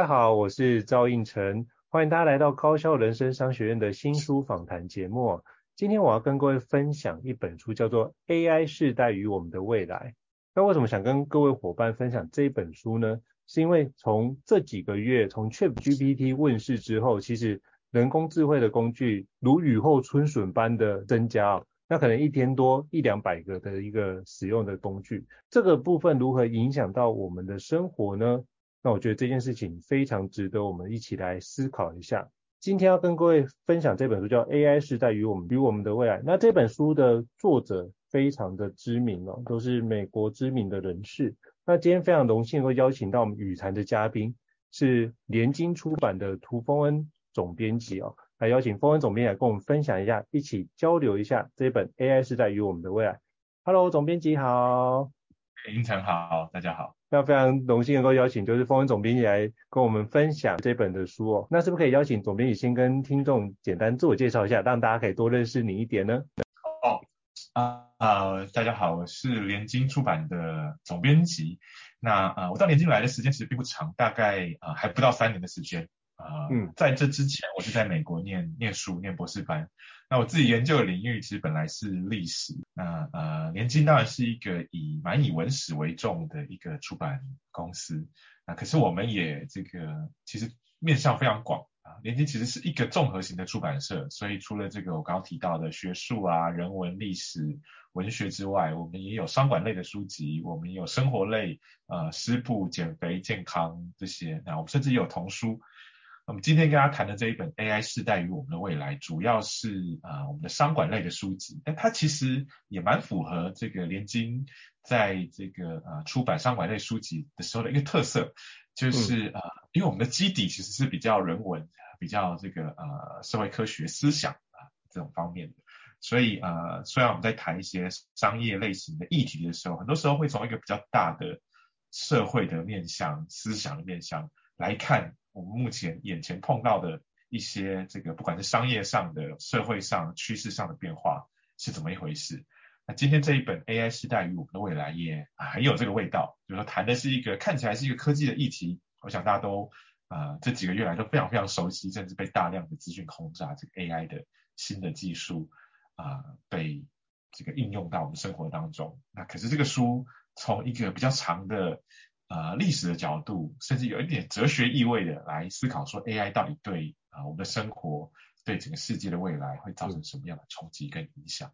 大家好，我是赵胤丞，欢迎大家来到高校人生商学院的新书访谈节目。今天我要跟各位分享一本书，叫做《AI 世代与我们的未来》。那为什么想跟各位伙伴分享这本书呢？是因为从这几个月，从 ChatGPT 问世之后，其实人工智慧的工具如雨后春笋般的增加。那可能一天多一两百个的一个使用的工具，这个部分如何影响到我们的生活呢？那我觉得这件事情非常值得我们一起来思考一下。今天要跟各位分享这本书叫《AI 世代与我们与我们的未来》。那这本书的作者非常的知名哦，都是美国知名的人士。那今天非常荣幸会邀请到我们语坛的嘉宾，是联经出版的涂丰恩总编辑哦，来邀请丰恩总编辑来跟我们分享一下，一起交流一下这本《AI 世代与我们的未来》。Hello，总编辑好。林晨好，大家好。那非常荣幸能够邀请，就是丰恩总编辑来跟我们分享这本的书哦。那是不是可以邀请总编辑先跟听众简单自我介绍一下，让大家可以多认识你一点呢？哦，啊、呃，大家好，我是联经出版的总编辑。那啊、呃，我到联经来的时间其实并不长，大概啊、呃、还不到三年的时间。啊、呃，嗯，在这之前，我是在美国念念书，念博士班。那我自己研究的领域其实本来是历史。那呃，联经当然是一个以蛮以文史为重的一个出版公司。那可是我们也这个其实面向非常广啊。联经其实是一个综合型的出版社，所以除了这个我刚刚提到的学术啊、人文、历史、文学之外，我们也有商管类的书籍，我们也有生活类，呃，食谱、减肥、健康这些。那我们甚至也有童书。我们今天跟大家谈的这一本《AI 世代与我们的未来》，主要是啊、呃、我们的商管类的书籍，但它其实也蛮符合这个联经在这个呃出版商管类书籍的时候的一个特色，就是啊、呃，因为我们的基底其实是比较人文、比较这个呃社会科学思想啊这种方面的，所以呃虽然我们在谈一些商业类型的议题的时候，很多时候会从一个比较大的社会的面向、思想的面向来看。我们目前眼前碰到的一些这个，不管是商业上的、社会上趋势上的变化是怎么一回事？那今天这一本 AI 时代与我们的未来也很有这个味道，就是说谈的是一个看起来是一个科技的议题，我想大家都啊、这几个月来都非常非常熟悉，甚至被大量的资讯轰炸，这个 AI 的新的技术啊、被这个应用到我们生活当中。那可是这个书从一个比较长的呃，历史的角度，甚至有一点哲学意味的来思考，说 AI 到底对啊、呃、我们的生活，对整个世界的未来会造成什么样的冲击跟影响？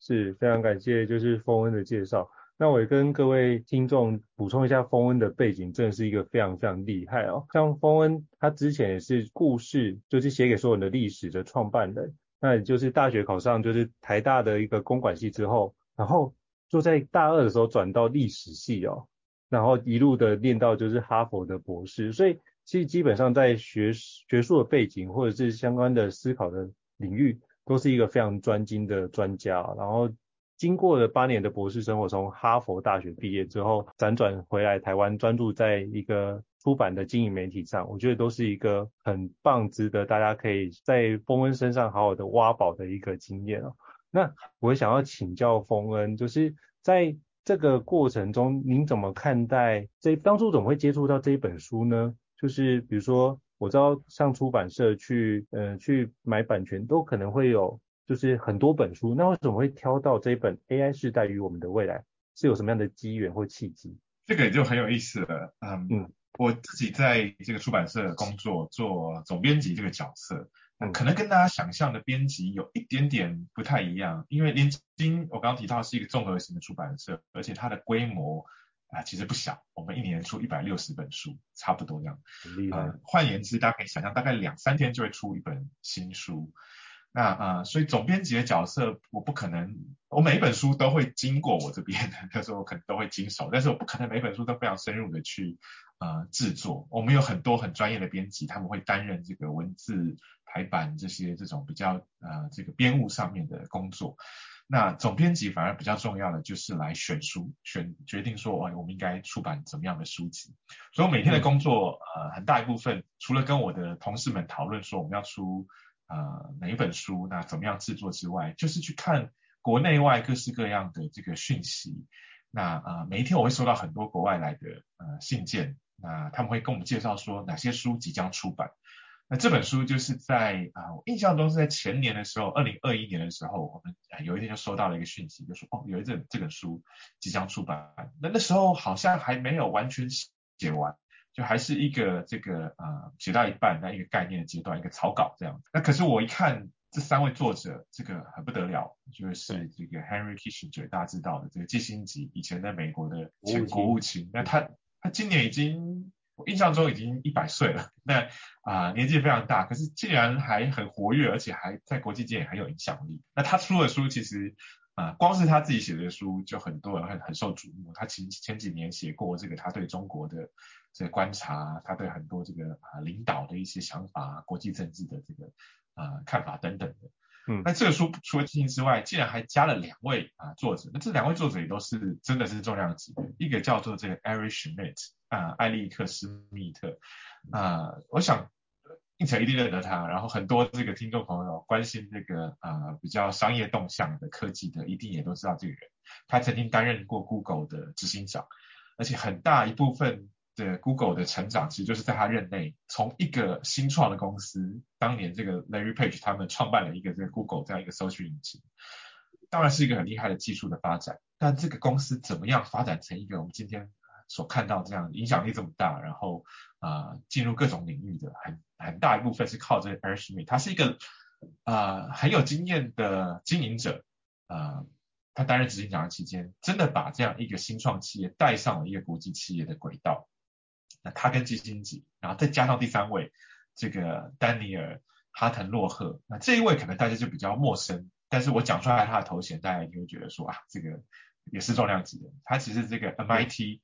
是非常感谢，就是丰恩的介绍。那我也跟各位听众补充一下，丰恩的背景真的是一个非常非常厉害哦。像丰恩，他之前也是故事，就是写给所有人的历史的创办人。那也就是大学考上就是台大的一个公管系之后，然后就在大二的时候转到历史系哦。然后一路的念到就是哈佛的博士，所以其实基本上在学学术的背景或者是相关的思考的领域，都是一个非常专精的专家。然后经过了八年的博士生活，从哈佛大学毕业之后，辗转回来台湾，专注在一个出版的经营媒体上，我觉得都是一个很棒，值得大家可以在丰恩身上好好的挖宝的一个经验哦。那我想要请教丰恩，就是在这个过程中，您怎么看待这当初怎么会接触到这一本书呢？就是比如说，我知道上出版社去，呃，去买版权都可能会有，就是很多本书，那为什么会挑到这一本 AI 时代与我们的未来？是有什么样的机缘或契机？这个也就很有意思了。嗯嗯，我自己在这个出版社工作，做总编辑这个角色。嗯、可能跟大家想象的编辑有一点点不太一样，因为联经我刚刚提到是一个综合型的出版社，而且它的规模啊、呃、其实不小，我们一年出一百六十本书，差不多这样。很厉害。换、呃、言之，大家可以想象，大概两三天就会出一本新书。那啊、呃，所以总编辑的角色，我不可能，我每一本书都会经过我这边的，就是我可能都会经手，但是我不可能每本书都非常深入的去呃制作。我们有很多很专业的编辑，他们会担任这个文字排版这些这种比较呃这个编务上面的工作。那总编辑反而比较重要的就是来选书，选决定说，哎，我们应该出版怎么样的书籍。所以我每天的工作，呃，很大一部分除了跟我的同事们讨论说我们要出呃哪一本书，那怎么样制作之外，就是去看国内外各式各样的这个讯息。那呃每一天我会收到很多国外来的呃信件，那他们会跟我们介绍说哪些书即将出版。那这本书就是在啊，我印象中是在前年的时候，二零二一年的时候，我们有一天就收到了一个讯息，就说哦，有一阵这本书即将出版。那那时候好像还没有完全写完，就还是一个这个啊写到一半那一个概念的阶段，一个草稿这样。那可是我一看这三位作者，这个很不得了，就是这个 Henry Kissinger 大家知道的这个基辛格，以前在美国的前国务卿。那他他今年已经。我印象中已经一百岁了，那啊、呃、年纪非常大，可是竟然还很活跃，而且还在国际间也很有影响力。那他出的书其实啊、呃，光是他自己写的书就很多人很很受瞩目。他前前几年写过这个他对中国的这个观察，他对很多这个啊、呃、领导的一些想法、国际政治的这个啊、呃、看法等等的。嗯，那这个书除了进行之外，竟然还加了两位啊作者。那这两位作者也都是真的是重量级的，一个叫做这个 Eric Schmidt。啊，艾利克斯密特，啊，我想应承一定认得他，然后很多这个听众朋友关心这个啊比较商业动向的科技的，一定也都知道这个人。他曾经担任过 Google 的执行长，而且很大一部分的 Google 的成长，其实就是在他任内，从一个新创的公司，当年这个 Larry Page 他们创办了一个这个 Google 这样一个搜索引擎，当然是一个很厉害的技术的发展，但这个公司怎么样发展成一个我们今天所看到这样影响力这么大，然后啊、进入各种领域的很很大一部分是靠这个 Eric Schmidt，他是一个啊、很有经验的经营者啊、他担任执行长的期间，真的把这样一个新创企业带上了一个国际企业的轨道。那他跟基辛格，然后再加上第三位这个丹尼尔哈滕洛赫，那这一位可能大家就比较陌生，但是我讲出来他的头衔，大家就会觉得说啊，这个也是重量级的，他其实这个 MIT。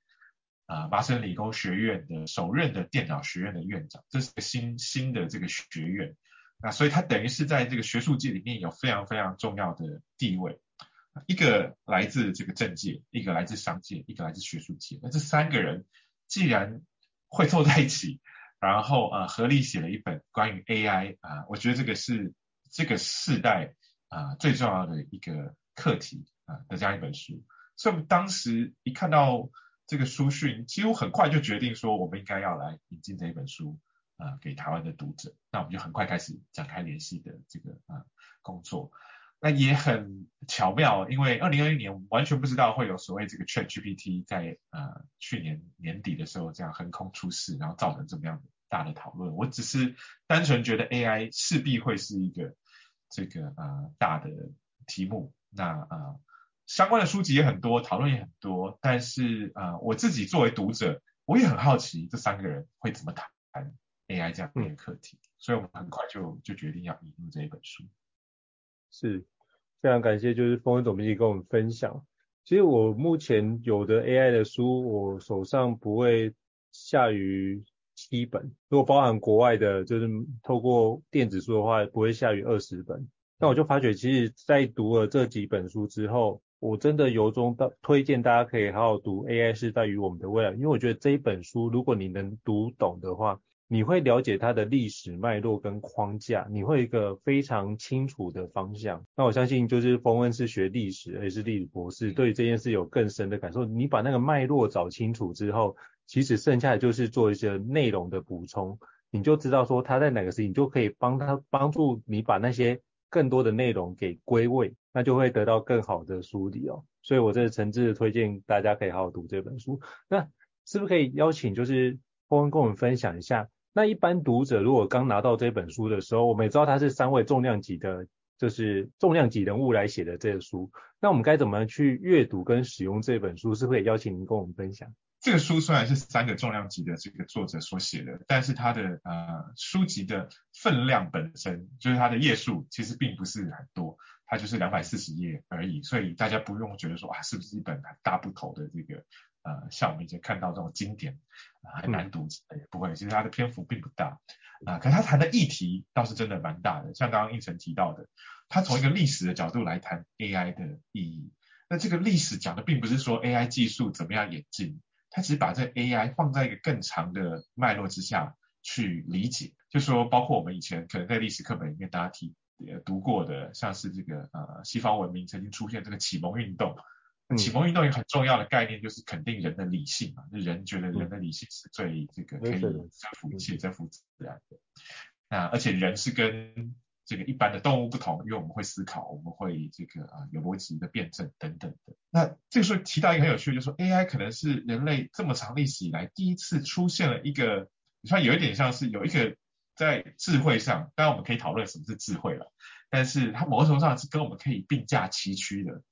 啊，麻省理工学院的首任的电脑学院的院长，这是个新新的这个学院，那所以他等于是在这个学术界里面有非常非常重要的地位，一个来自这个政界，一个来自商界，一个来自学术界，那这三个人既然会凑在一起，然后啊合力写了一本关于 AI 啊，我觉得这个是这个世代啊最重要的一个课题啊的这样一本书，所以我们当时一看到。这个书讯几乎很快就决定说，我们应该要来引进这一本书啊、给台湾的读者。那我们就很快开始展开联系的这个啊、工作。那也很巧妙，因为二零二一年完全不知道会有所谓这个 ChatGPT 在呃去年年底的时候这样横空出世，然后造成这么样大的讨论。我只是单纯觉得 AI 势必会是一个这个啊、呃、大的题目。那啊。呃相关的书籍也很多，讨论也很多，但是啊、呃，我自己作为读者，我也很好奇这三个人会怎么谈 AI 这样的课题，嗯、所以我们很快就就决定要引入这一本书。是，非常感谢，就是丰恩总编辑跟我们分享。其实我目前有的 AI 的书，我手上不会下于七本，如果包含国外的，就是透过电子书的话，不会下于二十本。那我就发觉，其实，在读了这几本书之后，我真的由衷的推荐大家可以好好读《AI 是在于我们的未来》，因为我觉得这一本书，如果你能读懂的话，你会了解它的历史脉络跟框架，你会有一个非常清楚的方向。那我相信，就是冯恩是学历史，也是历史博士，对这件事有更深的感受。你把那个脉络找清楚之后，其实剩下的就是做一些内容的补充，你就知道说他在哪个事情，你就可以帮他帮助你把那些更多的内容给归位。那就会得到更好的梳理哦，所以我这诚挚的推荐大家可以好好读这本书。那是不是可以邀请就是跟我们分享一下？那一般读者如果刚拿到这本书的时候，我们也知道它是三位重量级的，就是重量级人物来写的这个书，那我们该怎么去阅读跟使用这本书？是不是可以邀请您跟我们分享？这个书虽然是三个重量级的这个作者所写的，但是它的呃书籍的分量本身，就是它的页数其实并不是很多，它就是两百四十页而已，所以大家不用觉得说啊是不是一本很大部头的这个呃像我们以前看到这种经典啊很难读，也不会，其实它的篇幅并不大啊，可是它谈的议题倒是真的蛮大的，像刚刚应成提到的，他从一个历史的角度来谈 AI 的意义，那这个历史讲的并不是说 AI 技术怎么样演进。他只是把这 AI 放在一个更长的脉络之下去理解，就说包括我们以前可能在历史课本里面大家提呃读过的，像是这个呃西方文明曾经出现这个启蒙运动，启蒙运动一个很重要的概念就是肯定人的理性嘛，就人觉得人的理性是最这个可以征服一切、征服自然的，那而且人是跟这个一般的动物不同，因为我们会思考，我们会这个啊有逻辑的辩证等等的。那这个时候提到一个很有趣的，就是说 AI 可能是人类这么长历史以来第一次出现了一个，你说有一点像是有一个在智慧上，当然我们可以讨论什么是智慧了，但是它某种程度上是跟我们可以并驾齐驱的。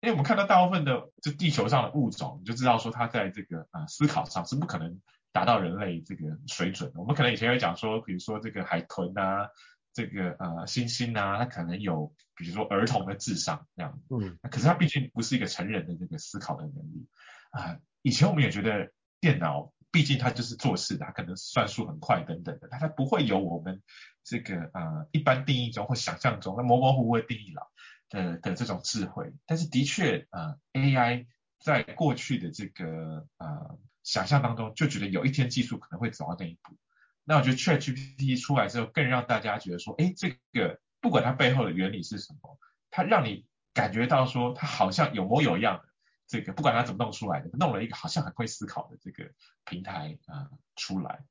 因为我们看到大部分的就地球上的物种，你就知道说它在这个啊思考上是不可能达到人类这个水准的。我们可能以前会讲说，比如说这个海豚啊。这个呃，猩猩啊，它可能有，比如说儿童的智商这样，嗯，可是它毕竟不是一个成人的这个思考的能力啊、呃。以前我们也觉得电脑，毕竟它就是做事的，它可能算术很快等等的，它它不会有我们这个呃一般定义中或想象中那模模糊糊的定义了的的这种智慧。但是的确呃，AI 在过去的这个呃想象当中，就觉得有一天技术可能会走到那一步。那我觉得 ChatGPT 出来之后，更让大家觉得说，哎，这个不管它背后的原理是什么，它让你感觉到说，它好像有模有样这个，不管它怎么弄出来的，弄了一个好像很会思考的这个平台啊、出来，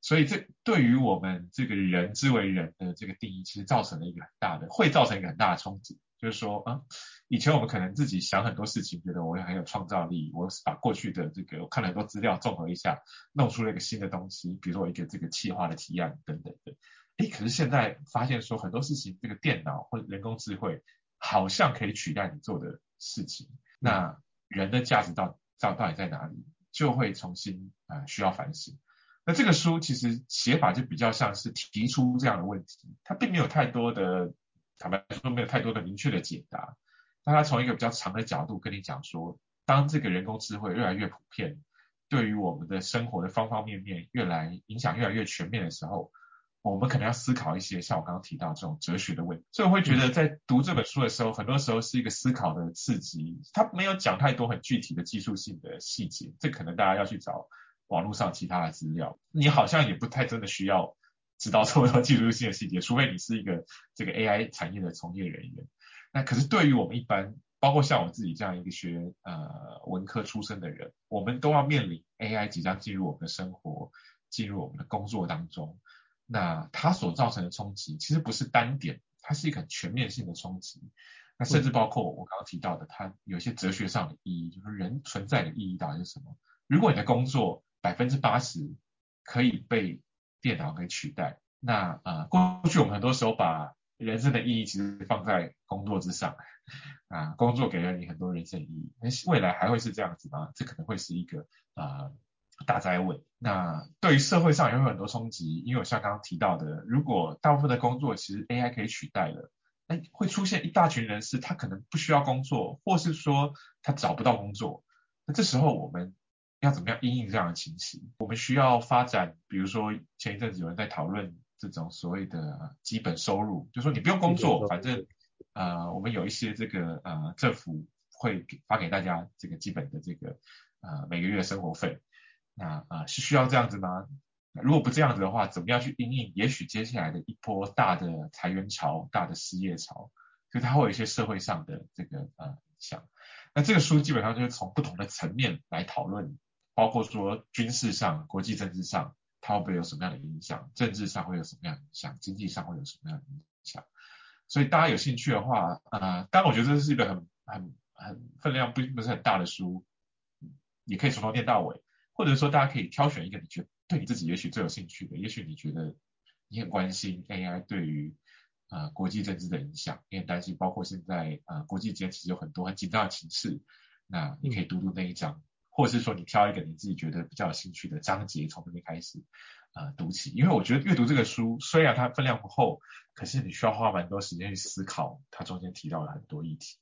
所以这对于我们这个人之为人的这个定义，其实造成了一个很大的，会造成一个很大的冲击。就是说啊，以前我们可能自己想很多事情，觉得我很有创造力，我把过去的这个我看了很多资料综合一下，弄出了一个新的东西，比如说一个这个企划的提案等等的。诶，可是现在发现说很多事情，这个电脑或人工智慧好像可以取代你做的事情，那人的价值到到到底在哪里，就会重新啊、需要反省。那这个书其实写法就比较像是提出这样的问题，它并没有太多的。坦白说，没有太多的明确的解答，但他从一个比较长的角度跟你讲说，当这个人工智慧越来越普遍，对于我们的生活的方方面面越来影响越来越全面的时候，我们可能要思考一些像我刚刚提到这种哲学的问题。所以我会觉得在读这本书的时候，很多时候是一个思考的刺激。他没有讲太多很具体的技术性的细节，这可能大家要去找网络上其他的资料。你好像也不太真的需要。知道这么多技术性的细节，除非你是一个这个 AI 产业的从业人员。那可是对于我们一般，包括像我自己这样一个学呃文科出身的人，我们都要面临 AI 即将进入我们的生活，进入我们的工作当中。那它所造成的冲击，其实不是单点，它是一个很全面性的冲击。那甚至包括我刚刚提到的，它有些哲学上的意义，就是人存在的意义到底是什么？如果你的工作百分之八十可以被电脑可以取代，那呃，过去我们很多时候把人生的意义其实放在工作之上，啊，工作给了你很多人生意义，那未来还会是这样子吗？这可能会是一个啊、大哉问。那对于社会上也会有很多冲击，因为我像刚刚提到的，如果大部分的工作其实 AI 可以取代了，哎，会出现一大群人是他可能不需要工作，或是说他找不到工作，那这时候我们。要怎么样应应这样的情形？我们需要发展，比如说前一阵子有人在讨论这种所谓的基本收入，就是说你不用工作，反正呃我们有一些这个呃政府会发给大家这个基本的这个呃每个月的生活费。那啊、呃、是需要这样子吗？如果不这样子的话，怎么样去应应？也许接下来的一波大的裁员潮、大的失业潮，所以它会有一些社会上的这个呃影响。那这个书基本上就是从不同的层面来讨论。包括说军事上、国际政治上，它会不会有什么样的影响？政治上会有什么样的影响？经济上会有什么样的影响？所以大家有兴趣的话，呃，当然我觉得这是一个很、很、很分量不不是很大的书，也可以从头念到尾，或者说大家可以挑选一个你觉得对你自己也许最有兴趣的，也许你觉得你很关心 AI 对于呃国际政治的影响，你很担心，包括现在呃国际间其实有很多很紧张的情势，那你可以读读那一章。或者是说你挑一个你自己觉得比较有兴趣的章节，从那边开始呃读起。因为我觉得阅读这个书虽然它分量不厚，可是你需要花蛮多时间去思考它中间提到的很多议题。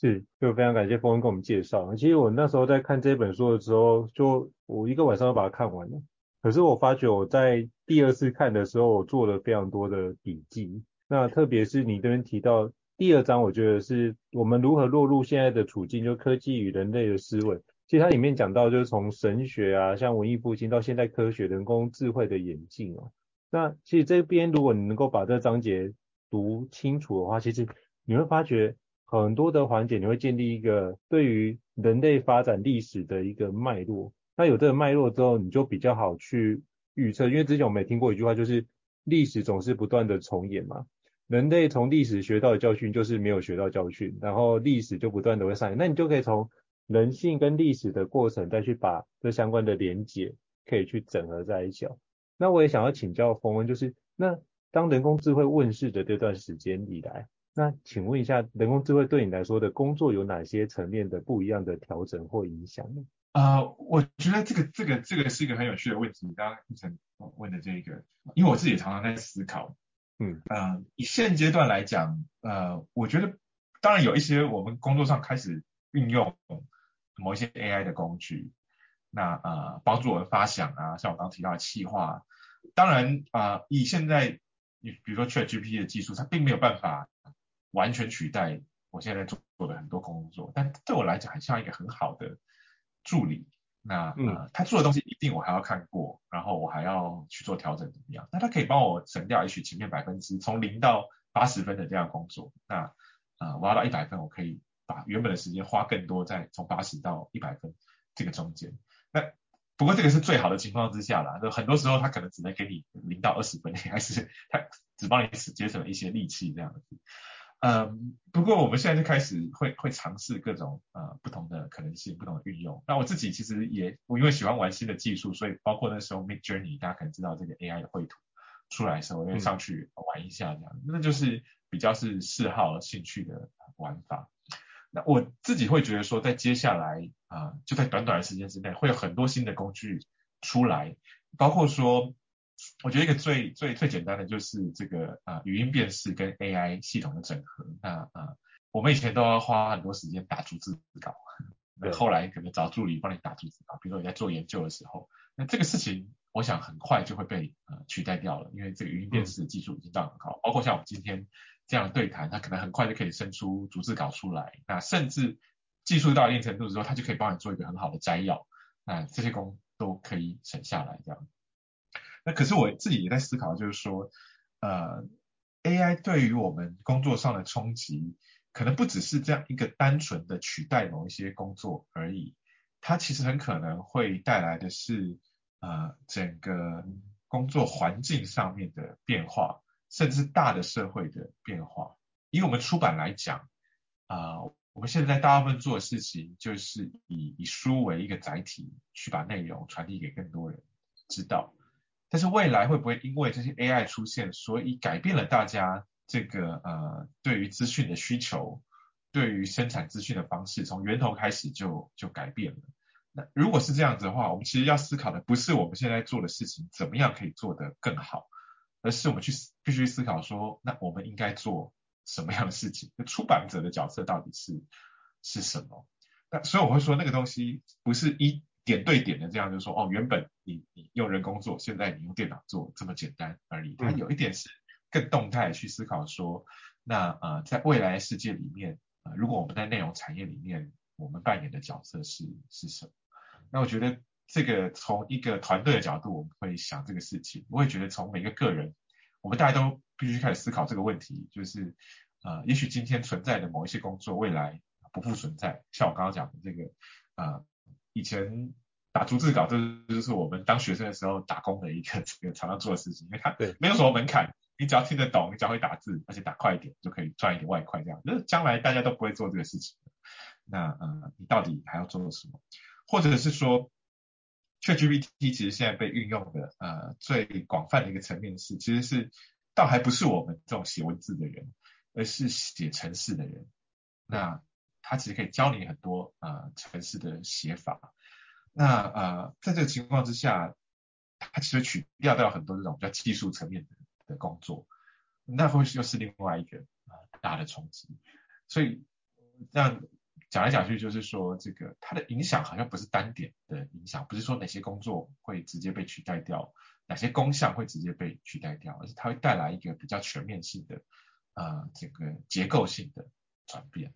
是，就非常感谢峰恩给我们介绍。其实我那时候在看这本书的时候，就我一个晚上就把它看完了。可是我发觉我在第二次看的时候，我做了非常多的笔记。那特别是你这边提到第二章，我觉得是我们如何落入现在的处境，就科技与人类的思维。其实它里面讲到，就是从神学啊，像文艺复兴到现代科学、人工智慧的演进哦。那其实这边如果你能够把这章节读清楚的话，其实你会发觉很多的环节，你会建立一个对于人类发展历史的一个脉络。那有这个脉络之后，你就比较好去预测，因为之前我们也听过一句话，就是历史总是不断的重演嘛。人类从历史学到的教训就是没有学到教训，然后历史就不断的会上演。那你就可以从人性跟历史的过程，再去把这相关的连结可以去整合在一起。那我也想要请教冯文，就是那当人工智慧问世的这段时间以来，那请问一下，人工智慧对你来说的工作有哪些层面的不一样的调整或影响呢？啊、呃，我觉得这个这个这个是一个很有趣的问题。刚刚一晨问的这个，因为我自己也常常在思考。嗯嗯、呃，以现阶段来讲，呃，我觉得当然有一些我们工作上开始运用某一些 AI 的工具，那呃帮助我们发想啊，像我刚刚提到的企划。当然啊、呃，以现在你比如说 ChatGPT 的技术，它并没有办法完全取代我现在在做的很多工作，但对我来讲，很像一个很好的。助理，那呃，他做的东西一定我还要看过，然后我还要去做调整怎么样？那他可以帮我省掉也许前面百分之从零到八十分的这样工作，那呃，我要到一百分，我可以把原本的时间花更多在从八十到一百分这个中间。那不过这个是最好的情况之下啦，就很多时候他可能只能给你零到二十分，还是他只帮你节省了一些力气这样子。嗯，不过我们现在就开始会会尝试各种呃不同的可能性，不同的运用。那我自己其实也我因为喜欢玩新的技术，所以包括那时候 Midjourney，大家可能知道这个 AI 的绘图出来的时候，我就上去玩一下这样，嗯、那就是比较是嗜好兴趣的玩法。那我自己会觉得说，在接下来啊、呃，就在短短的时间之内，会有很多新的工具出来，包括说。我觉得一个最最最简单的就是这个啊、呃、语音辨识跟 AI 系统的整合。那啊、呃，我们以前都要花很多时间打逐字稿，那后来可能找助理帮你打逐字稿。比如说你在做研究的时候，那这个事情我想很快就会被呃取代掉了，因为这个语音辨识的技术已经到很高。包括像我们今天这样对谈，他可能很快就可以生出逐字稿出来。那甚至技术到一定程度之后，他，就可以帮你做一个很好的摘要。那这些工都可以省下来，这样。那可是我自己也在思考，就是说，呃，AI 对于我们工作上的冲击，可能不只是这样一个单纯的取代某一些工作而已，它其实很可能会带来的是，呃，整个工作环境上面的变化，甚至大的社会的变化。以我们出版来讲，啊、我们现在大部分做的事情就是以以书为一个载体，去把内容传递给更多人知道。但是未来会不会因为这些 AI 出现，所以改变了大家这个呃对于资讯的需求，对于生产资讯的方式，从源头开始就就改变了？那如果是这样子的话，我们其实要思考的不是我们现在做的事情怎么样可以做得更好，而是我们去必须思考说，那我们应该做什么样的事情？那出版者的角色到底是是什么？那所以我会说，那个东西不是一。点对点的这样就是说，哦，原本你你用人工做，现在你用电脑做，这么简单而已。它有一点是更动态去思考说，那呃，在未来世界里面，呃，如果我们在内容产业里面，我们扮演的角色是是什么？那我觉得这个从一个团队的角度，我们会想这个事情。我也觉得从每个个人，我们大家都必须开始思考这个问题，就是呃，也许今天存在的某一些工作，未来不复存在。像我刚刚讲的这个，呃。以前打逐字稿，这就是我们当学生的时候打工的一个 这个常常做的事情，因为它没有什么门槛，你只要听得懂，你只要会打字，而且打快一点，就可以赚一点外快这样。那将来大家都不会做这个事情，那呃，你到底还要做什么？或者是说，ChatGPT 其实现在被运用的呃最广泛的一个层面是，其实是倒还不是我们这种写文字的人，而是写程式的人。那它其实可以教你很多呃程式的写法，那呃，在这个情况之下，它其实取掉掉很多这种比较技术层面的工作，那会又是另外一个啊、呃、大的冲击。所以这样讲来讲去，就是说这个它的影响好像不是单点的影响，不是说哪些工作会直接被取代掉，哪些工项会直接被取代掉，而是它会带来一个比较全面性的呃这个结构性的转变。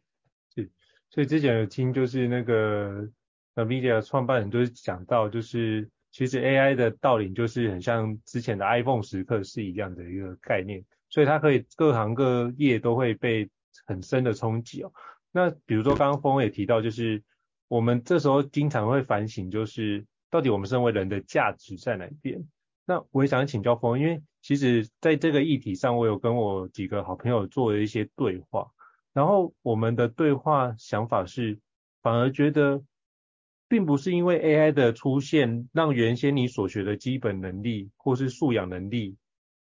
是，所以之前有听就是那个 NVIDIA 创办人就是讲到，就是其实 AI 的到临就是很像之前的 iPhone 时刻是一样的一个概念，所以它可以各行各业都会被很深的冲击哦。那比如说刚刚峰也提到，就是我们这时候经常会反省，就是到底我们身为人的价值在哪边？那我也想请教峰，因为其实在这个议题上，我有跟我几个好朋友做了一些对话。然后我们的对话想法是，反而觉得，并不是因为 AI 的出现，让原先你所学的基本能力或是素养能力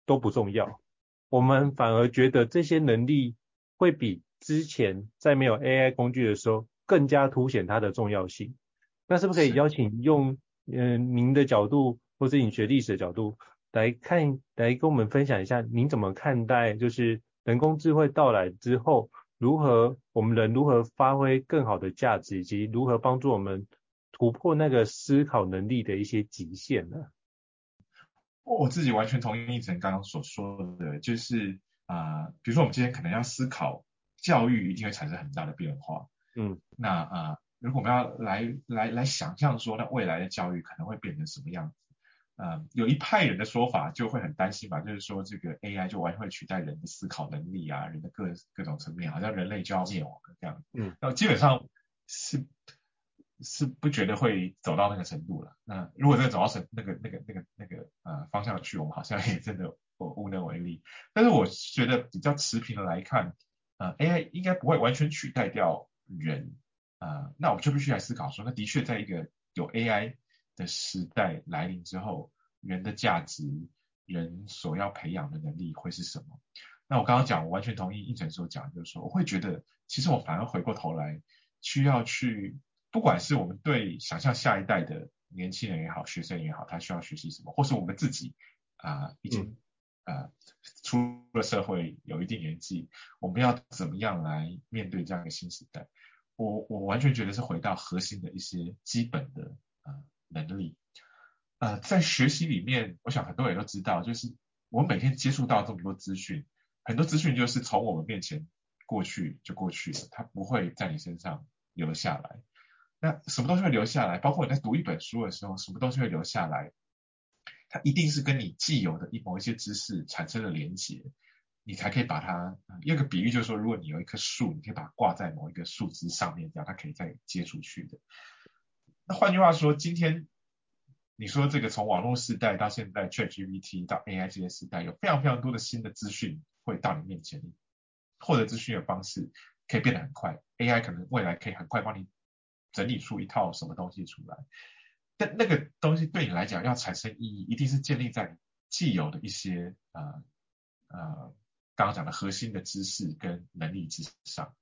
都不重要。我们反而觉得这些能力会比之前在没有 AI 工具的时候更加凸显它的重要性。那是不是可以邀请用嗯、呃、您的角度，或是你学历史的角度来看，来跟我们分享一下，您怎么看待就是人工智慧到来之后？如何我们人如何发挥更好的价值，以及如何帮助我们突破那个思考能力的一些极限呢？我自己完全同意胤丞刚刚所说的，就是啊、呃，比如说我们今天可能要思考教育一定会产生很大的变化，嗯，那啊、呃，如果我们要来来来想象说，那未来的教育可能会变成什么样子？呃，有一派人的说法就会很担心吧，就是说这个 AI 就完全会取代人的思考能力啊，人的各各种层面，好像人类就要灭亡了这样。嗯，那基本上是是不觉得会走到那个程度了。那如果真的走到成那个那个那个那个呃方向去，我们好像也真的我无能为力。但是我觉得比较持平的来看，呃，AI 应该不会完全取代掉人啊，呃，那我们就必须来思考说，那的确在一个有 AI 的时代来临之后，人的价值，人所要培养的能力会是什么？那我刚刚讲，我完全同意胤丞所讲，就是说，我会觉得，其实我反而回过头来，需要去，不管是我们对想象下一代的年轻人也好，学生也好，他需要学习什么，或是我们自己啊、已经呃出了社会，有一定年纪，我们要怎么样来面对这样一个新时代？我我完全觉得是回到核心的一些基本的。呃能力，呃，在学习里面，我想很多人都知道，就是我每天接触到这么多资讯，很多资讯就是从我们面前过去就过去了，它不会在你身上留下来。那什么东西会留下来？包括你在读一本书的时候，什么东西会留下来？它一定是跟你既有的一某一些知识产生了连结，你才可以把它。一个比喻就是说，如果你有一棵树，你可以把它挂在某一个树枝上面，这样它可以再接出去的。那换句话说，今天你说这个从网络时代到现在 ChatGPT 到 AI 这些时代，有非常非常多的新的资讯会到你面前，获得资讯的方式可以变得很快。AI 可能未来可以很快帮你整理出一套什么东西出来，但那个东西对你来讲要产生意义，一定是建立在既有的一些呃呃刚刚讲的核心的知识跟能力之上。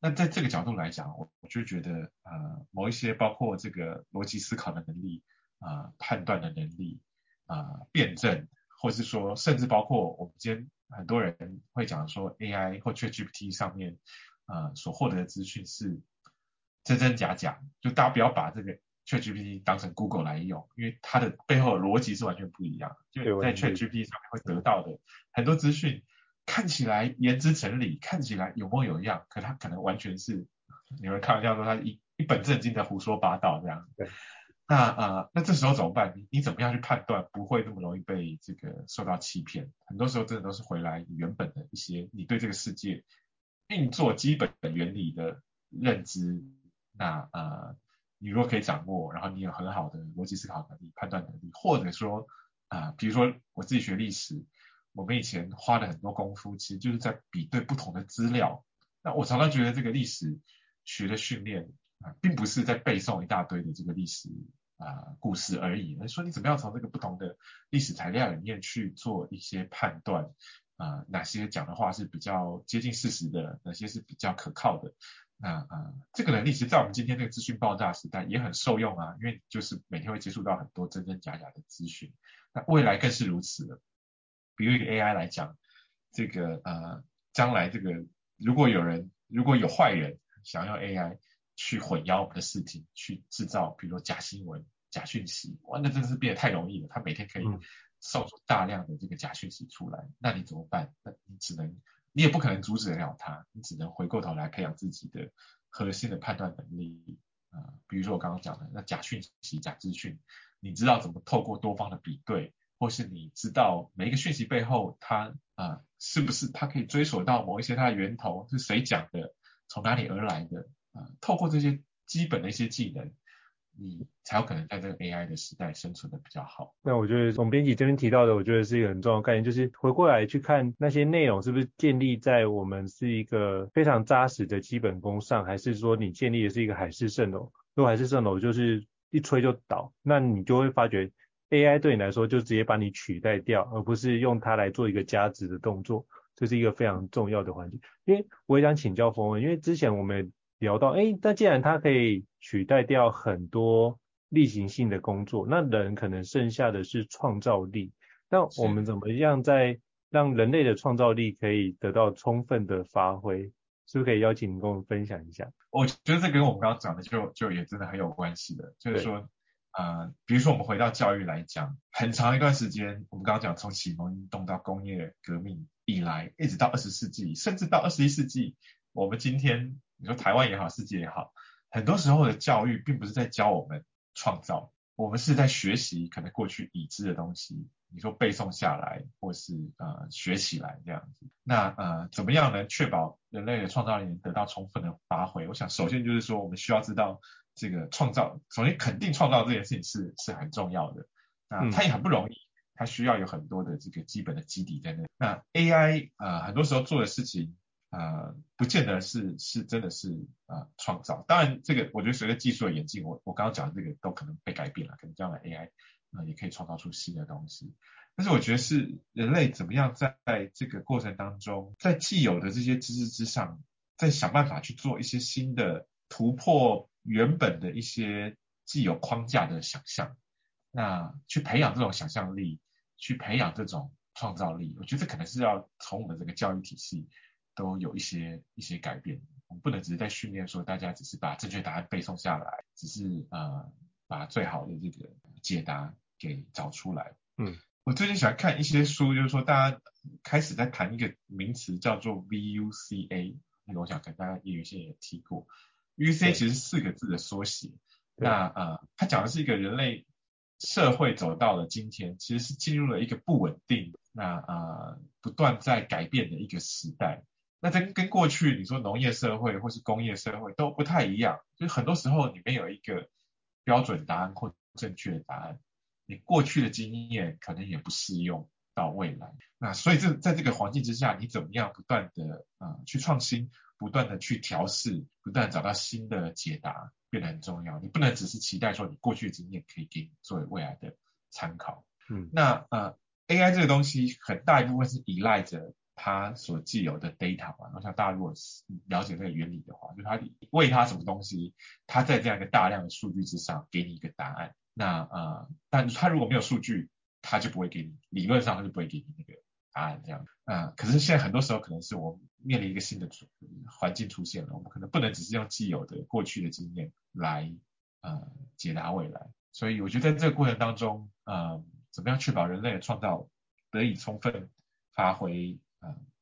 那在这个角度来讲，我我就觉得，呃，某一些包括这个逻辑思考的能力，啊、呃，判断的能力，啊、呃，辩证，或是说，甚至包括我们今天很多人会讲说，AI 或 ChatGPT 上面，呃，所获得的资讯是真真假假，就大家不要把这个 ChatGPT 当成 Google 来用，因为它的背后的逻辑是完全不一样的，就在 ChatGPT 上面会得到的很多资讯。看起来言之成理，看起来有模有样，可它可能完全是，你们开玩笑说他一一本正经的胡说八道这样。对。那啊、呃，那这时候怎么办？你你怎么样去判断不会那么容易被这个受到欺骗？很多时候真的都是回来原本的一些你对这个世界运作基本的原理的认知。那呃，你如果可以掌握，然后你有很好的逻辑思考能力、判断能力，或者说啊、比如说我自己学历史。我们以前花了很多功夫，其实就是在比对不同的资料。那我常常觉得这个历史学的训练啊，并不是在背诵一大堆的这个历史啊故事而已。而说你怎么样从这个不同的历史材料里面去做一些判断啊，哪些讲的话是比较接近事实的，哪些是比较可靠的。那啊、呃，这个能力其实，在我们今天这个资讯爆炸时代也很受用啊，因为就是每天会接触到很多真真假假的资讯。那未来更是如此了。比如一个 AI 来讲，这个呃，将来这个如果有人，如果有坏人想要用 AI 去混淆我们的视听，去制造比如说假新闻、假讯息，哇，那真的是变得太容易了。他每天可以送出大量的这个假讯息出来，嗯、那你怎么办？那你只能。你也不可能阻止得了他，你只能回过头来培养自己的核心的判断能力啊、比如说我刚刚讲的那假讯息、假资讯，你知道怎么透过多方的比对，或是你知道每一个讯息背后它啊、是不是它可以追索到某一些它的源头是谁讲的，从哪里而来的啊、透过这些基本的一些技能。你才有可能在这个 AI 的时代生存的比较好。那我觉得总编辑这边提到的，我觉得是一个很重要的概念，就是回过来去看那些内容是不是建立在我们是一个非常扎实的基本功上，还是说你建立的是一个海市蜃楼？如果海市蜃楼就是一吹就倒，那你就会发觉 AI 对你来说就直接把你取代掉，而不是用它来做一个加值的动作，这是一个非常重要的环节。因为我也想请教冯文，因为之前我们聊到，哎，那既然它可以取代掉很多例行性的工作，那人可能剩下的是创造力。那我们怎么样在让人类的创造力可以得到充分的发挥？是不是可以邀请你跟我们分享一下？我觉得这跟我们刚刚讲的就就也真的很有关系的，就是说，呃，比如说我们回到教育来讲，很长一段时间，我们刚刚讲从启蒙运动到工业革命以来，一直到二十世纪，甚至到二十一世纪，我们今天。你说台湾也好，世界也好，很多时候的教育并不是在教我们创造，我们是在学习可能过去已知的东西。你说背诵下来，或是呃学起来这样子。那呃怎么样能？确保人类的创造力能得到充分的发挥？我想首先就是说，我们需要知道这个创造，首先肯定创造这件事情是是很重要的。那它也很不容易，它需要有很多的这个基本的基底在那。那 AI 呃很多时候做的事情。呃，不见得是是真的是呃创造，当然这个我觉得随着技术的演进，我我刚刚讲的这个都可能被改变了，可能将来 AI 呃也可以创造出新的东西，但是我觉得是人类怎么样在在这个过程当中，在既有的这些知识之上，再想办法去做一些新的突破原本的一些既有框架的想象，那去培养这种想象力，去培养这种创造力，我觉得可能是要从我们这个教育体系。都有一些一些改变，我们不能只是在训练说大家只是把正确答案背诵下来，只是呃把最好的这个解答给找出来。嗯，我最近喜欢看一些书，就是说大家开始在谈一个名词叫做 VUCA，那个我想跟大家也有些也提过，VUCA 其实四个字的缩写。那呃，它讲的是一个人类社会走到了今天，其实是进入了一个不稳定，那呃不断在改变的一个时代。那跟跟过去你说农业社会或是工业社会都不太一样，就是很多时候你没有一个标准答案或正确的答案，你过去的经验可能也不适用到未来。那所以这在这个环境之下，你怎么样不断的啊、呃、去创新，不断的去调试，不断找到新的解答，变得很重要。你不能只是期待说你过去的经验可以给你作为未来的参考。嗯，那呃 AI 这个东西很大一部分是依赖着。它所既有的 data 嘛，然后像大家如果了解这个原理的话，就是它喂它什么东西，它在这样一个大量的数据之上给你一个答案。那呃，但它如果没有数据，它就不会给你，理论上它就不会给你那个答案这样。啊、可是现在很多时候可能是我们面临一个新的环境出现了，我们可能不能只是用既有的过去的经验来呃解答未来。所以我觉得在这个过程当中，呃，怎么样确保人类的创造得以充分发挥？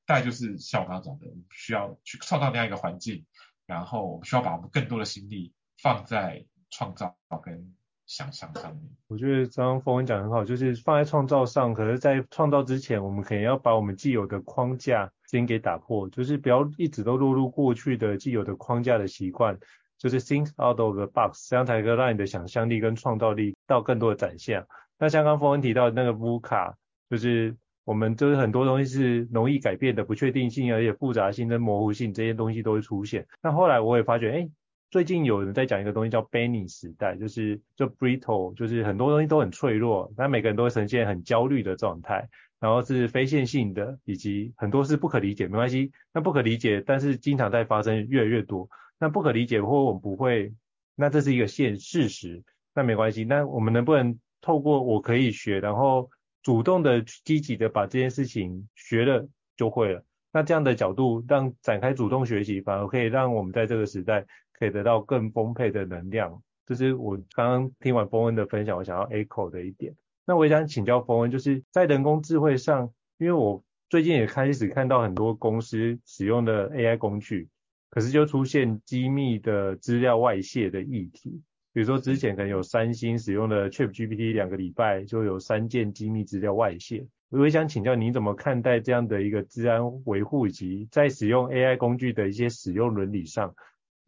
大概就是像我刚刚讲的，我们需要去创造那样一个环境，然后需要把我们更多的心力放在创造跟想象上面。我觉得刚刚峰恩讲得很好，就是放在创造上，可是，在创造之前，我们可能要把我们既有的框架先给打破，就是不要一直都落入过去的既有的框架的习惯，就是 think out of the box，这样才能够让你的想象力跟创造力到更多的展现。那像刚刚峰恩提到的那个 VUCA，就是。我们就是很多东西是容易改变的，不确定性，而且复杂性跟模糊性这些东西都会出现。那后来我也发觉，哎，最近有人在讲一个东西叫 Benny 时代，就是就 brittle，就是很多东西都很脆弱，那每个人都会呈现很焦虑的状态，然后是非线性的，以及很多是不可理解，没关系，那不可理解，但是经常在发生越来越多。那不可理解或我们不会，那这是一个现事实，那没关系。那我们能不能透过我可以学，然后主动的积极的把这件事情学了就会了？那这样的角度让展开主动学习，反而可以让我们在这个时代可以得到更丰沛的能量。这是我刚刚听完丰恩的分享，我想要 echo 的一点。那我也想请教丰恩，就是在人工智慧上，因为我最近也开始看到很多公司使用的 AI 工具，可是就出现机密的资料外泄的议题。比如说之前可能有三星使用的 ChatGPT 两个礼拜就有三件机密资料外泄。我也想请教您怎么看待这样的一个治安维护，以及在使用 AI 工具的一些使用伦理上。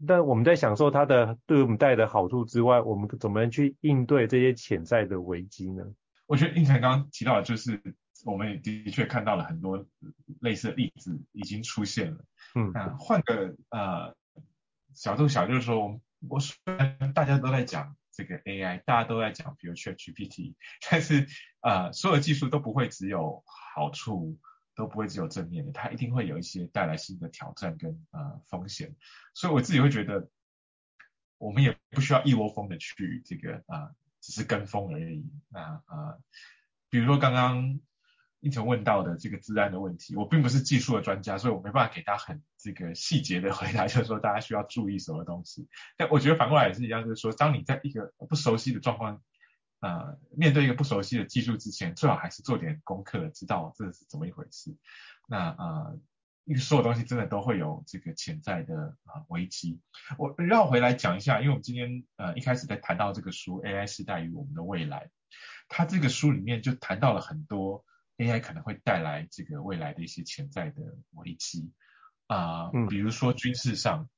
但我们在享受它的对我们带来的好处之外，我们怎么去应对这些潜在的危机呢？我觉得胤丞刚刚提到的，就是我们也的确看到了很多类似的例子已经出现了。嗯，那换个呃角度想，就是说，我虽然大家都在讲这个 AI，大家都在讲比如 ChatGPT，但是呃所有技术都不会只有好处。都不会只有正面的，它一定会有一些带来新的挑战跟呃风险，所以我自己会觉得，我们也不需要一窝蜂的去这个啊、只是跟风而已。那啊、比如说刚刚胤丞问到的这个资安的问题，我并不是技术的专家，所以我没办法给他很这个细节的回答，就是说大家需要注意什么东西。但我觉得反过来也是一样，就是说当你在一个不熟悉的状况。呃，面对一个不熟悉的技术之前，最好还是做点功课，知道这是怎么一回事。那呃，因为所有东西真的都会有这个潜在的啊、危机。我绕回来讲一下，因为我们今天呃一开始在谈到这个书《AI 时代与我们的未来》，它这个书里面就谈到了很多 AI 可能会带来这个未来的一些潜在的危机。啊、呃，比如说军事上。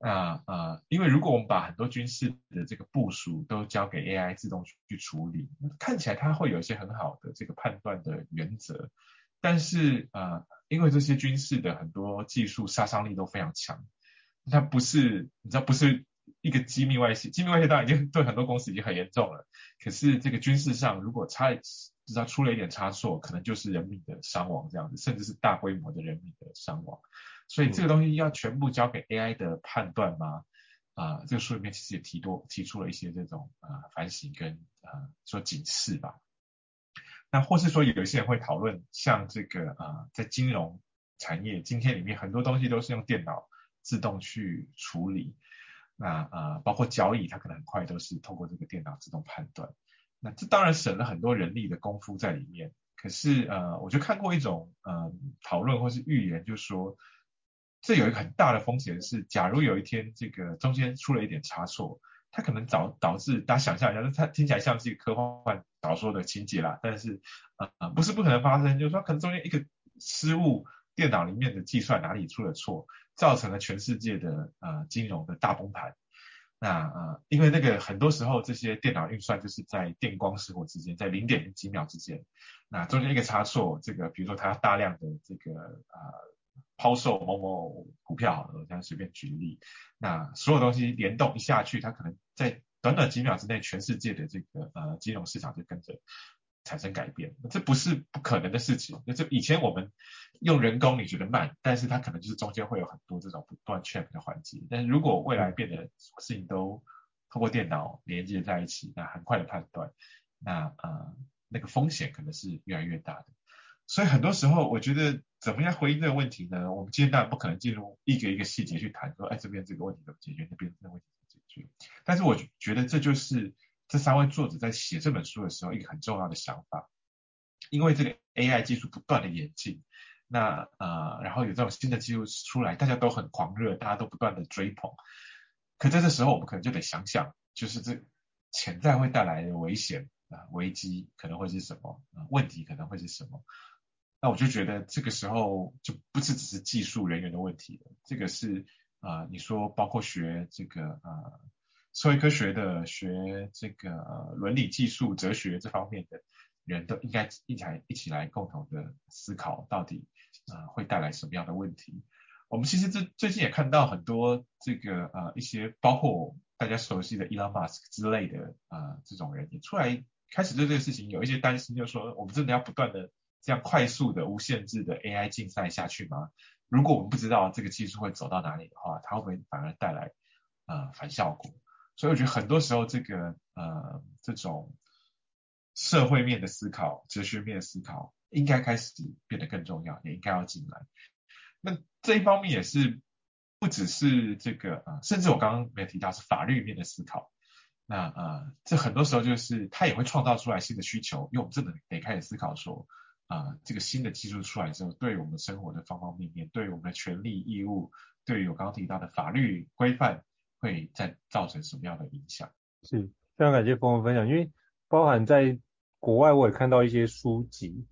啊呃，因为如果我们把很多军事的这个部署都交给 AI 自动去处理，看起来它会有一些很好的这个判断的原则，但是呃，因为这些军事的很多技术杀伤力都非常强，它不是你知道不是一个机密外泄，机密外泄当然已经 对很多公司已经很严重了，可是这个军事上如果差，知道出了一点差错，可能就是人民的伤亡这样子，甚至是大规模的人民的伤亡。所以这个东西要全部交给 AI 的判断吗？啊、呃，这个书里面其实也提多提出了一些这种呃反省跟呃说警示吧。那或是说有一些人会讨论，像这个啊在金融产业今天里面很多东西都是用电脑自动去处理，那啊包括交易它可能很快都是通过这个电脑自动判断。那这当然省了很多人力的功夫在里面。可是呃我就看过一种呃讨论或是预言，就说。这有一个很大的风险是，假如有一天这个中间出了一点差错，它可能导导致大家想象一下，它听起来像是一个科幻小说的情节啦，但是呃不是不可能发生，就是说可能中间一个失误，电脑里面的计算哪里出了错，造成了全世界的呃金融的大崩盘。那呃因为那个很多时候这些电脑运算就是在电光石火之间，在零点几秒之间，那中间一个差错，这个比如说它大量的这个呃。抛售某某股票，我这样随便举例，那所有东西联动一下去，它可能在短短几秒之内，全世界的这个呃金融市场就跟着产生改变，这不是不可能的事情。那这以前我们用人工，你觉得慢，但是它可能就是中间会有很多这种不断 check 的环节。但是如果未来变得什么事情都通过电脑连接在一起，那很快的判断，那呃那个风险可能是越来越大的。所以很多时候，我觉得怎么样回应这个问题呢？我们今天当然不可能进入一个一个细节去谈，说，哎，这边这个问题怎么解决，那边这个问题怎么解决。但是我觉得这就是这三位作者在写这本书的时候一个很重要的想法，因为这个 AI 技术不断的演进，那呃，然后有这种新的技术出来，大家都很狂热，大家都不断的追捧。可在这时候，我们可能就得想想，就是这潜在会带来的危险啊、危机可能会是什么？呃，问题可能会是什么？那我就觉得这个时候就不是只是技术人员的问题了，这个是啊、呃，你说包括学这个呃社会科学的、学这个、伦理技术、哲学这方面的人都应该一起来一起来共同的思考，到底呃会带来什么样的问题。我们其实这最近也看到很多这个呃一些包括大家熟悉的 Elon Musk 之类的啊、呃、这种人也出来开始对这个事情有一些担心，就是说我们真的要不断的。这样快速的无限制的 AI 竞赛下去吗？如果我们不知道这个技术会走到哪里的话，它会不会反而带来呃反效果？所以我觉得很多时候这个呃这种社会面的思考、哲学面的思考，应该开始变得更重要，也应该要进来。那这一方面也是不只是这个呃，甚至我刚刚没有提到是法律面的思考。那呃，这很多时候就是它也会创造出来新的需求，因为我们真的得开始思考说。啊、呃，这个新的技术出来之后，对于我们生活的方方面面，对我们的权利义务，对于我刚刚提到的法律规范，会再造成什么样的影响？是，非常感谢峰峰分享，因为包含在国外，我也看到一些书籍，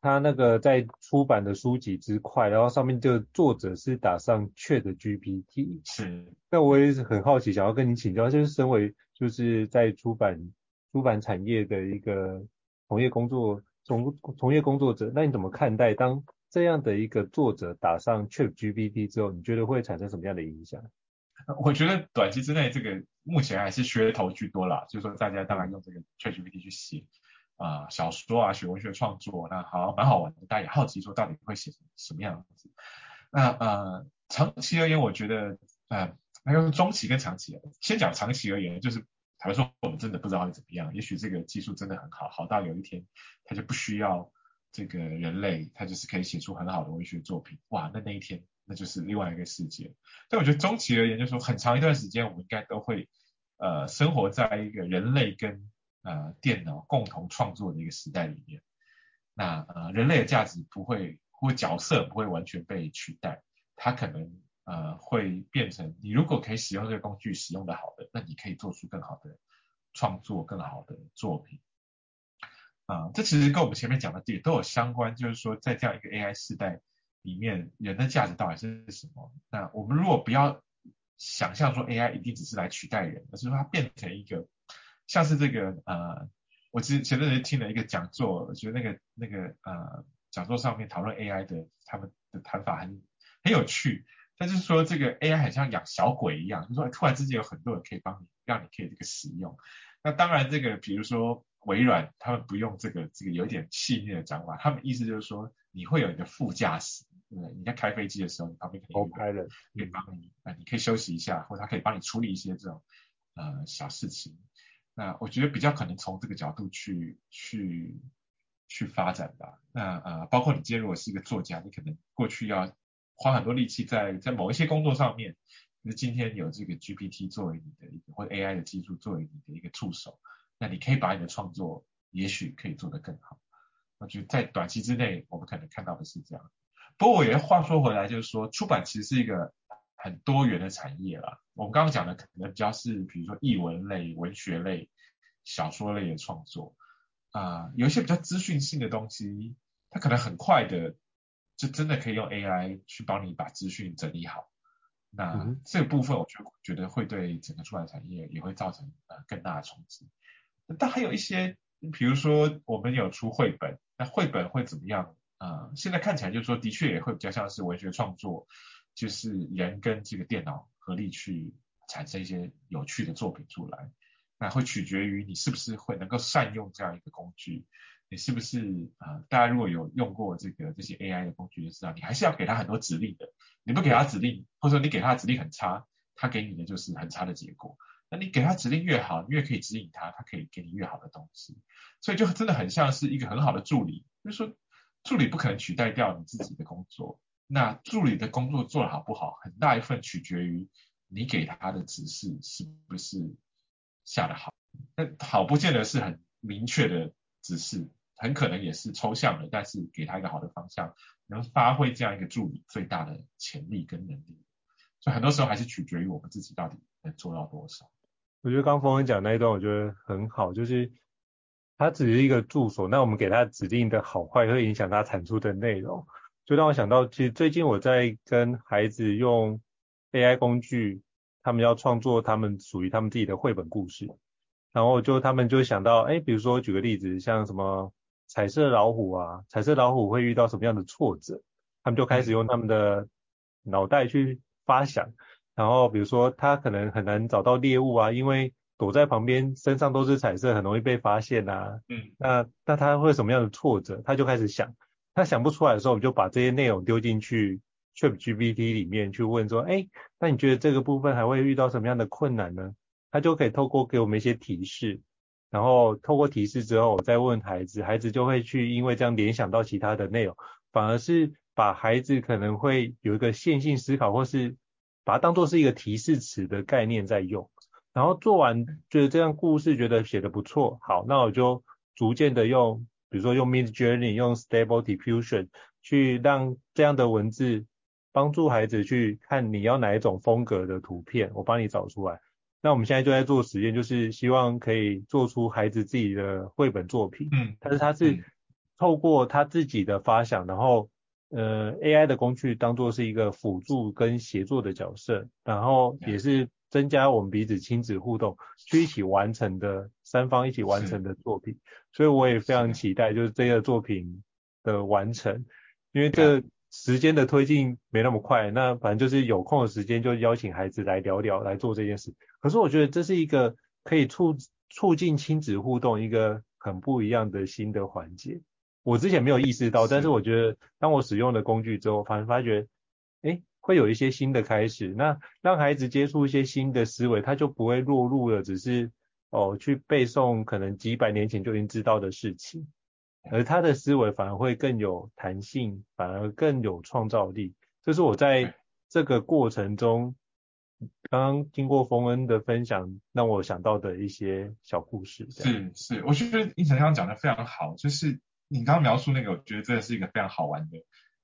它那个在出版的书籍之快，然后上面就作者是打上 ChatGPT。是，那我也是很好奇，想要跟你请教，就是身为就是在出版出版产业的一个从业工作。从从业工作者，那你怎么看待当这样的一个作者打上 ChatGPT 之后，你觉得会产生什么样的影响？我觉得短期之内，这个目前还是噱头居多啦，就是说大家当然用这个 ChatGPT 去写啊、小说啊，写文学创作，那好蛮好玩的，大家也好奇说到底会写成什么样子。那呃长期而言，我觉得呃那用中期跟长期，先讲长期而言，就是。坦白说，我们真的不知道会怎么样。也许这个技术真的很好，好到有一天，它就不需要这个人类，它就是可以写出很好的文学作品。哇，那那一天，那就是另外一个世界。但我觉得中期而言，就是说很长一段时间，我们应该都会呃生活在一个人类跟呃电脑共同创作的一个时代里面。那呃人类的价值不会或角色不会完全被取代，它可能。呃，会变成你如果可以使用这个工具，使用的好的，那你可以做出更好的创作，更好的作品。啊、这其实跟我们前面讲的也都有相关，就是说在这样一个 AI 时代里面，人的价值到底是什么？那我们如果不要想象说 AI 一定只是来取代人，而是说它变成一个像是这个呃，我之前前阵子听了一个讲座，我觉得那个那个呃讲座上面讨论 AI 的他们的谈法很很有趣。他就是说这个 AI 很像养小鬼一样，就是说突然之间有很多人可以帮你，让你可以这个使用。那当然这个比如说微软，他们不用这个这个有点细腻的讲法，他们意思就是说你会有一个副驾驶，对不对？你在开飞机的时候，你旁边可以有人可以帮你，呃你可以休息一下，或者他可以帮你处理一些这种呃小事情。那我觉得比较可能从这个角度去去去发展吧。那呃包括你今天如果是一个作家，你可能过去要。花很多力气在在某一些工作上面，那今天有这个 GPT 作为你的一个或者 AI 的技术作为你的一个助手，那你可以把你的创作也许可以做得更好。我觉得在短期之内，我们可能看到的是这样。不过我也话说回来，就是说出版其实是一个很多元的产业啦。我们刚刚讲的可能比较是比如说译文类、文学类、小说类的创作啊、呃，有一些比较资讯性的东西，它可能很快的。就真的可以用 AI 去帮你把资讯整理好，那这个部分我就觉得会对整个出版产业也会造成呃更大的冲击。但还有一些，比如说我们有出绘本，那绘本会怎么样？呃，现在看起来就是说的确也会比较像是文学创作，就是人跟这个电脑合力去产生一些有趣的作品出来，那会取决于你是不是会能够善用这样一个工具。你是不是啊、呃？大家如果有用过这个这些 AI 的工具，就知道你还是要给他很多指令的。你不给他指令，或者说你给他指令很差，他给你的就是很差的结果。那你给他指令越好，你越可以指引他，他可以给你越好的东西。所以就真的很像是一个很好的助理。就是说，助理不可能取代掉你自己的工作。那助理的工作做得好不好，很大一份取决于你给他的指示是不是下得好。那好不见得是很明确的指示。很可能也是抽象的，但是给他一个好的方向，能发挥这样一个助理最大的潜力跟能力。所以很多时候还是取决于我们自己到底能做到多少。我觉得刚冯恩讲那一段，我觉得很好，就是他只是一个助手，那我们给他指令的好坏会影响他产出的内容。就让我想到，其实最近我在跟孩子用 AI 工具，他们要创作他们属于他们自己的绘本故事，然后就他们就想到，哎，比如说举个例子，像什么。彩色老虎啊，彩色老虎会遇到什么样的挫折？他们就开始用他们的脑袋去发想，然后比如说他可能很难找到猎物啊，因为躲在旁边身上都是彩色，很容易被发现啊。嗯，那那他会什么样的挫折？他就开始想，他想不出来的时候，我们就把这些内容丢进去 ChatGPT 里面去问说，哎，那你觉得这个部分还会遇到什么样的困难呢？他就可以透过给我们一些提示，然后透过提示之后，我再问孩子，孩子就会去因为这样联想到其他的内容，反而是把孩子可能会有一个线性思考，或是把它当做是一个提示词的概念在用。然后做完觉得这样故事觉得写得不错，好，那我就逐渐的用，比如说用 Midjourney，用 Stable Diffusion 去让这样的文字帮助孩子去看你要哪一种风格的图片，我帮你找出来。那我们现在就在做实验，就是希望可以做出孩子自己的绘本作品。嗯，但是他是透过他自己的发想，然后呃 AI 的工具当做是一个辅助跟协作的角色，然后也是。增加我们彼此亲子互动，去一起完成的三方一起完成的作品，所以我也非常期待就是这个作品的完成，因为这时间的推进没那么快，那反正就是有空的时间就邀请孩子来聊聊来做这件事。可是我觉得这是一个可以促促进亲子互动一个很不一样的新的环节，我之前没有意识到，但是我觉得当我使用了工具之后，反而发觉，诶会有一些新的开始，那让孩子接触一些新的思维，他就不会落入了只是哦去背诵可能几百年前就已经知道的事情，而他的思维反而会更有弹性，反而更有创造力。这是我在这个过程中，刚刚经过冯恩的分享，让我想到的一些小故事。是是，我觉得你想刚刚讲的非常好，就是你刚刚描述那个，我觉得这是一个非常好玩的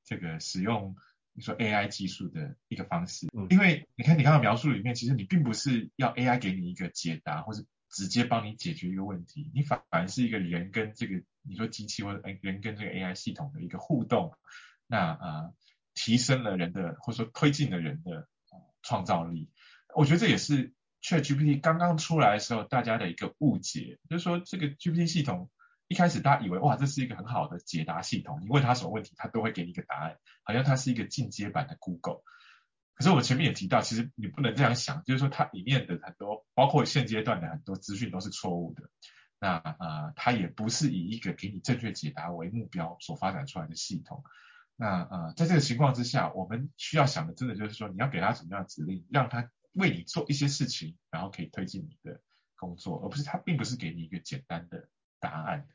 这个使用。你说 AI 技术的一个方式，因为你看你刚刚描述里面，其实你并不是要 AI 给你一个解答，或是直接帮你解决一个问题，你反而是一个人跟这个你说机器或者人跟这个 AI 系统的一个互动，那呃提升了人的或者说推进了人的创造力。我觉得这也是 ChatGPT 刚刚出来的时候大家的一个误解，就是说这个 GPT 系统。一开始大家以为哇，这是一个很好的解答系统，你问他什么问题，他都会给你一个答案，好像它是一个进阶版的 Google。可是我前面也提到，其实你不能这样想，就是说它里面的很多，包括现阶段的很多资讯都是错误的。那呃，它也不是以一个给你正确解答为目标所发展出来的系统。那呃，在这个情况之下，我们需要想的，真的就是说，你要给他什么样的指令，让他为你做一些事情，然后可以推进你的工作，而不是他并不是给你一个简单的答案。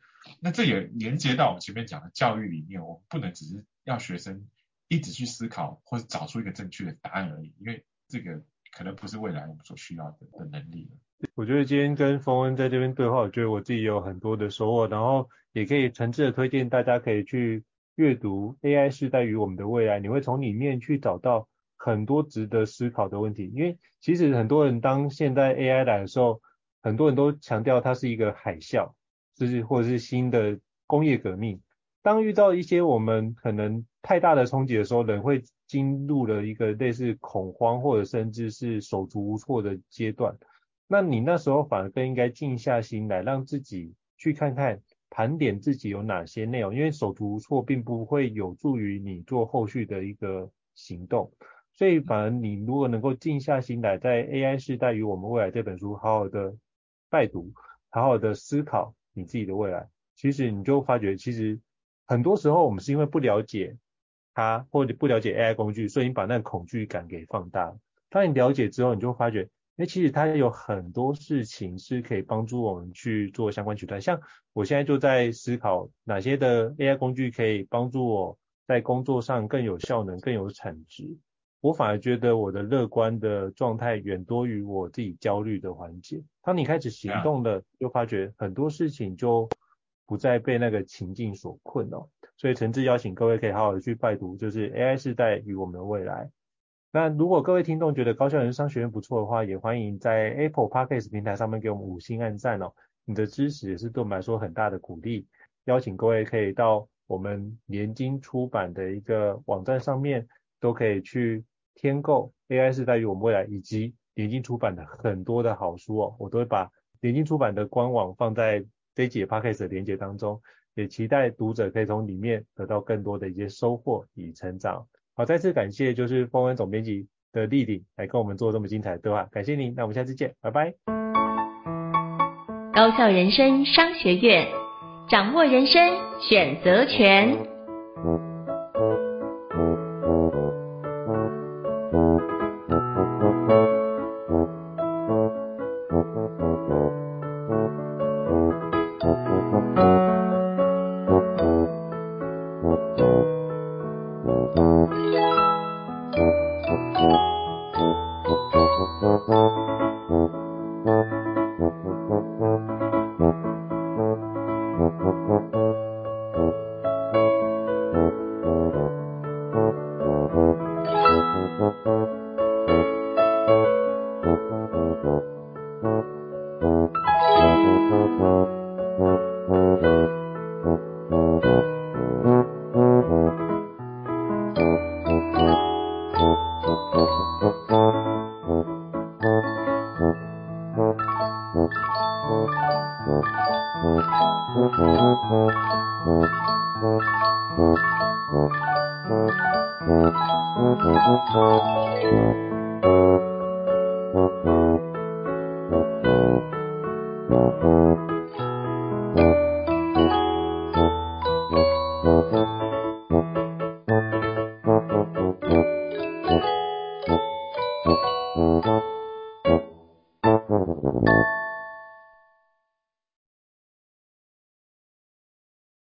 那这也连接到我们前面讲的教育里面，我们不能只是要学生一直去思考或者找出一个正确的答案而已，因为这个可能不是未来我们所需要的的能力了。我觉得今天跟冯恩在这边对话，我觉得我自己有很多的收获，然后也可以诚挚的推荐大家可以去阅读《AI 世代与我们的未来》，你会从里面去找到很多值得思考的问题。因为其实很多人当现在 AI 来的时候，很多人都强调它是一个海啸。就是或者是新的工业革命，当遇到一些我们可能太大的冲击的时候，人会进入了一个类似恐慌或者甚至是手足无措的阶段。那你那时候反而更应该静下心来，让自己去看看盘点自己有哪些内容，因为手足无措并不会有助于你做后续的一个行动。所以反而你如果能够静下心来，在 AI 时代与我们未来这本书好好的拜读，好好的思考。你自己的未来，其实你就发觉，其实很多时候我们是因为不了解它，或者不了解 AI 工具，所以你把那个恐惧感给放大。当你了解之后，你就发觉，哎，其实它有很多事情是可以帮助我们去做相关取代。像我现在就在思考哪些的 AI 工具可以帮助我在工作上更有效能、更有产值。我反而觉得我的乐观的状态远多于我自己焦虑的环节。当你开始行动了，就发觉很多事情就不再被那个情境所困哦。所以诚挚邀请各位可以好好的去拜读，就是 AI 时代与我们的未来。那如果各位听众觉得高效人生商学院不错的话，也欢迎在 Apple Podcast 平台上面给我们五星按赞哦。你的支持也是对我们来说很大的鼓励。邀请各位可以到我们联经出版的一个网站上面，都可以去。天购 AI 世代与我们未来，以及联经出版的很多的好书哦，我都会把联经出版的官网放在这一集 Podcast 的连接当中，也期待读者可以从里面得到更多的一些收获与成长。好，再次感谢就是丰恩总编辑的莅临来跟我们做这么精彩的对话，感谢您，那我们下次见，拜拜。高效人生商学院，掌握人生选择权。